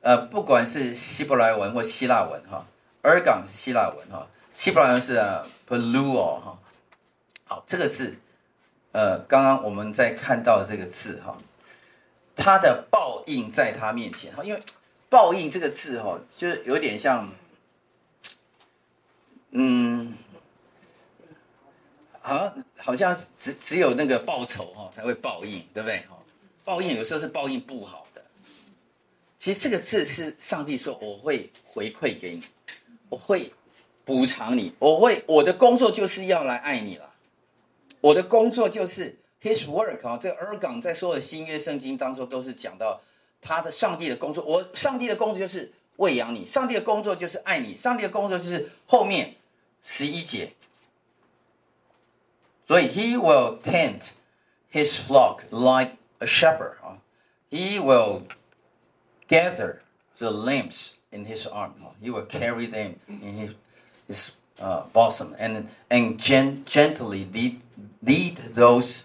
呃，不管是希伯来文或希腊文，哈，尔港是希腊文，哈，希伯来文是 Paluo，哈。好，这个字。呃，刚刚我们在看到这个字哈，他的报应在他面前哈，因为报应这个字哈，就有点像，嗯，啊，好像只只有那个报仇哈才会报应，对不对？哈，报应有时候是报应不好的。其实这个字是上帝说，我会回馈给你，我会补偿你，我会我的工作就是要来爱你了。我的工作就是 His work 啊，这个尔港在所有的新约圣经当中都是讲到他的上帝的工作。我上帝的工作就是喂养你，上帝的工作就是爱你，上帝的工作就是后面十一节。所以，He will tend His flock like a shepherd 啊，He will gather the lambs in His arm 啊，He will carry them in His His 呃 bosom and and gently lead lead those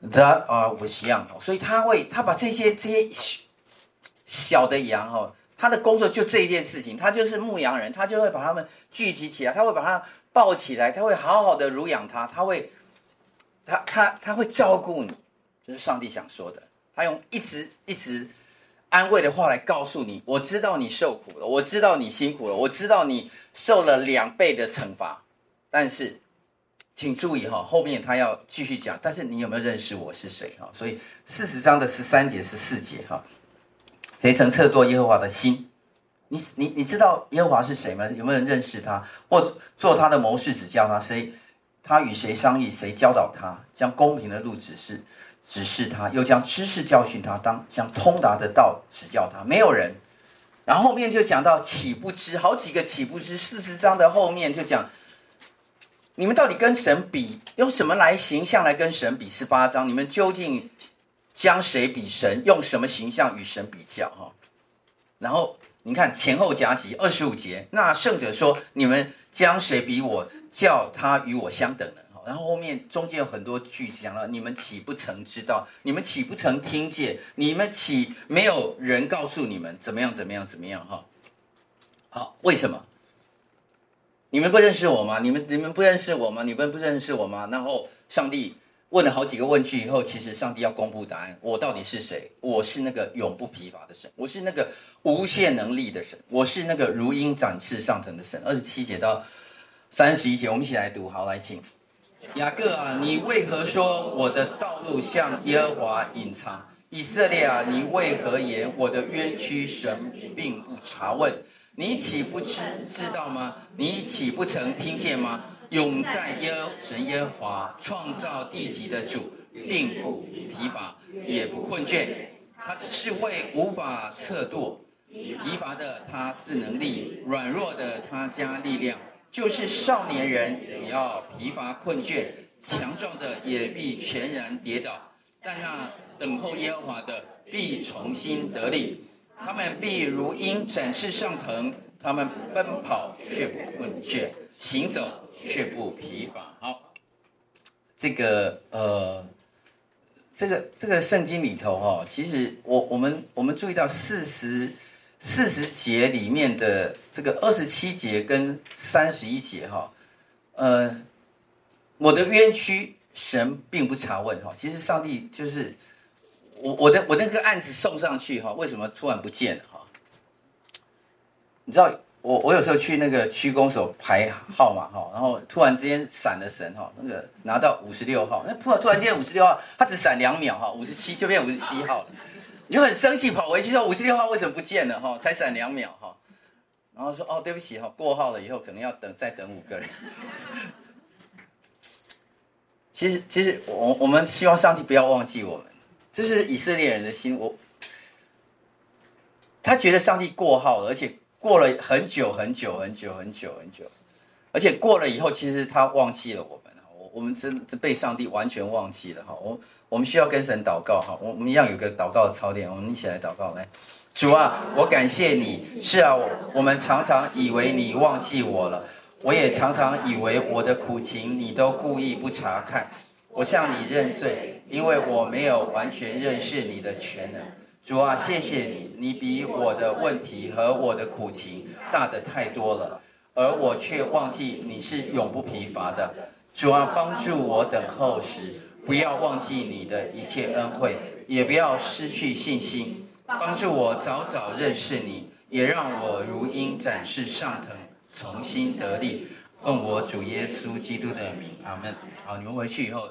that are with young。所以他会他把这些这些小的羊哈，他的工作就这一件事情，他就是牧羊人，他就会把他们聚集起来，他会把他。 抱起来，他会好好的乳养他，他会，他他他会照顾你，就是上帝想说的。他用一直一直安慰的话来告诉你：我知道你受苦了，我知道你辛苦了，我知道你受了两倍的惩罚。但是，请注意哈，后面他要继续讲。但是你有没有认识我是谁哈？所以四十章的十三节十四节哈，谁曾测度耶和华的心？你你你知道耶和华是谁吗？有没有人认识他，或做他的谋士指教他？谁？他与谁商议？谁教导他？将公平的路指示指示他，又将知识教训他，当将通达的道指教他。没有人。然后后面就讲到岂不知？好几个岂不知？四十章的后面就讲，你们到底跟神比，用什么来形象来跟神比？十八章，你们究竟将谁比神？用什么形象与神比较？哈，然后。你看前后夹击二十五节，那圣者说：“你们将谁比我，叫他与我相等呢？”然后后面中间有很多句子讲了：“你们岂不曾知道？你们岂不曾听见？你们岂没有人告诉你们怎么样？怎么样？怎么样？”哈，好，为什么？你们不认识我吗？你们你们不认识我吗？你们不认识我吗？然后上帝。问了好几个问句以后，其实上帝要公布答案。我到底是谁？我是那个永不疲乏的神，我是那个无限能力的神，我是那个如鹰展翅上腾的神。二十七节到三十一节，我们一起来读。好，来，请雅各啊，你为何说我的道路向耶和华隐藏？以色列啊，你为何言我的冤屈神并不查问？你岂不知知道吗？你岂不曾听见吗？永在耶神耶和华创造地极的主，并不疲乏，也不困倦。他是为无法测度，疲乏的他自能力，软弱的他加力量。就是少年人也要疲乏困倦，强壮的也必全然跌倒。但那等候耶和华的必重新得力，他们必如鹰展翅上腾，他们奔跑却不困倦，行走。却不疲乏。好，这个呃，这个这个圣经里头哈、哦，其实我我们我们注意到四十四十节里面的这个二十七节跟三十一节哈，呃，我的冤屈神并不查问哈。其实上帝就是我我的我那个案子送上去哈，为什么突然不见了哈？你知道？我我有时候去那个区公所排号码哈，然后突然之间闪了神哈，那个拿到五十六号，那突突然间五十六号，他只闪两秒哈，五十七就变五十七号了，你就很生气跑回去说五十六号为什么不见了哈？才闪两秒哈，然后说哦对不起哈，过号了以后可能要等再等五个人。其实其实我我们希望上帝不要忘记我们，这是以色列人的心，我他觉得上帝过号了，而且。过了很久很久很久很久很久，而且过了以后，其实他忘记了我，我们真被上帝完全忘记了哈。我我们需要跟神祷告哈，我我们一样有个祷告的操练，我们一起来祷告来。主啊，我感谢你。是啊，我们常常以为你忘记我了，我也常常以为我的苦情你都故意不查看。我向你认罪，因为我没有完全认识你的全能。主啊，谢谢你，你比我的问题和我的苦情大得太多了，而我却忘记你是永不疲乏的。主啊，帮助我等候时，不要忘记你的一切恩惠，也不要失去信心。帮助我早早认识你，也让我如鹰展翅上腾，重新得力。奉我主耶稣基督的名，阿门。好，你们回去以后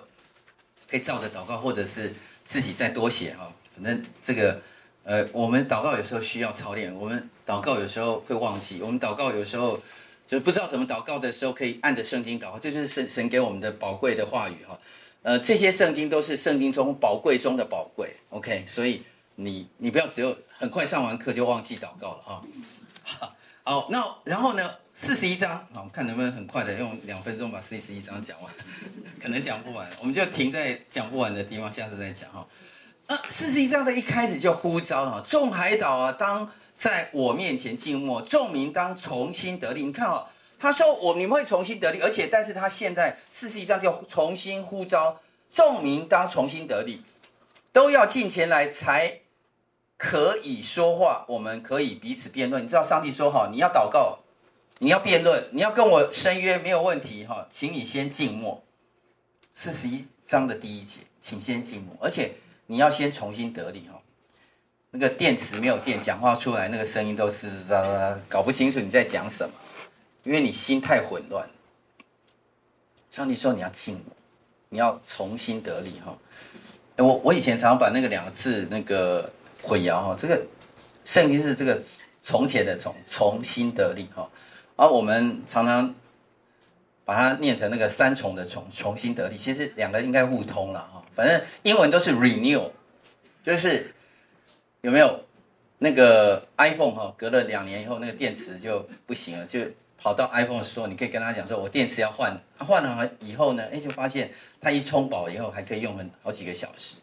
可以照着祷告，或者是自己再多写哈。反正这个，呃，我们祷告有时候需要操练，我们祷告有时候会忘记，我们祷告有时候就不知道怎么祷告的时候，可以按着圣经祷告，这就是神神给我们的宝贵的话语哈。呃，这些圣经都是圣经中宝贵中的宝贵，OK，所以你你不要只有很快上完课就忘记祷告了啊。好，那然后呢？四十一章，好，看能不能很快的用两分钟把四十一章讲完，可能讲不完，我们就停在讲不完的地方，下次再讲哈。那四十一章的一开始就呼召哈，众海岛啊，当在我面前静默，众民当重新得力。你看哦，他说我你们会重新得力，而且但是他现在四十一章就重新呼召众民当重新得力，都要进前来才可以说话，我们可以彼此辩论。你知道上帝说哈，你要祷告。你要辩论，你要跟我申约，没有问题哈，请你先静默。四十一章的第一节，请先静默，而且你要先重新得力哈。那个电池没有电，讲话出来那个声音都是喳喳，搞不清楚你在讲什么，因为你心太混乱。上帝说你要静，你要重新得力哈。我我以前常常把那个两个字那个混淆哈，这个圣经是这个从前的从，重新得力哈。而、我们常常把它念成那个三重的重，重新得力，其实两个应该互通了哈。反正英文都是 renew，就是有没有那个 iPhone 哈，隔了两年以后那个电池就不行了，就跑到 iPhone 说，你可以跟他讲说，我电池要换，换了以后呢，哎，就发现它一充饱以后还可以用很好几个小时。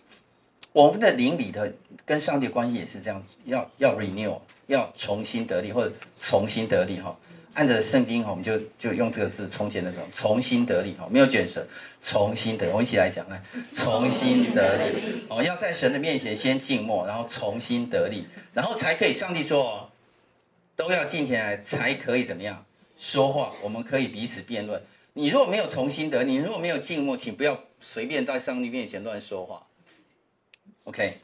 我们的灵里的跟上帝关系也是这样，要要 renew，要重新得力或者重新得力哈。按着圣经哈，我们就就用这个字，从前那种重新得力哈，没有卷舌，重新得。我们一起来讲来，重新得力哦，要在神的面前先静默，然后重新得力，然后才可以。上帝说，都要进前来才可以怎么样说话？我们可以彼此辩论。你如果没有重新得力，你如果没有静默，请不要随便在上帝面前乱说话。OK，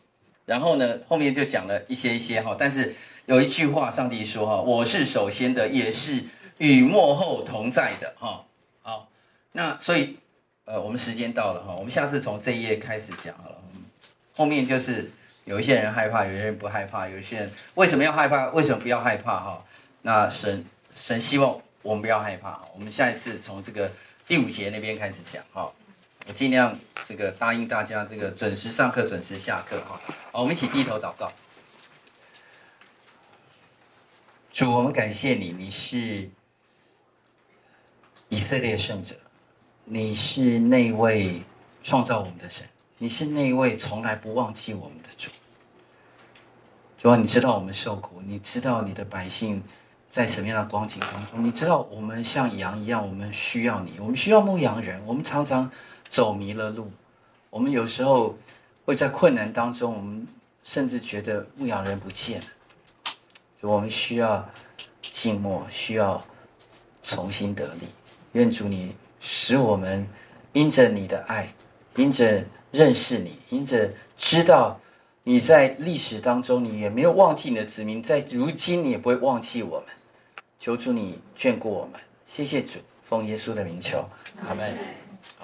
然后呢，后面就讲了一些一些哈，但是。有一句话，上帝说：“哈，我是首先的，也是与幕后同在的。”哈，好，那所以，呃，我们时间到了哈，我们下次从这一页开始讲好了。后面就是有一些人害怕，有些人不害怕，有些人为什么要害怕？为什么不要害怕？哈，那神神希望我们不要害怕。我们下一次从这个第五节那边开始讲。哈，我尽量这个答应大家，这个准时上课，准时下课。哈，好，我们一起低头祷告。主，我们感谢你，你是以色列圣者，你是那位创造我们的神，你是那位从来不忘记我们的主。主啊，你知道我们受苦，你知道你的百姓在什么样的光景当中，你知道我们像羊一样，我们需要你，我们需要牧羊人，我们常常走迷了路，我们有时候会在困难当中，我们甚至觉得牧羊人不见了。我们需要静默，需要重新得力。愿主你使我们因着你的爱，因着认识你，因着知道你在历史当中，你也没有忘记你的子民，在如今你也不会忘记我们。求主你眷顾我们，谢谢主，奉耶稣的名求，阿门。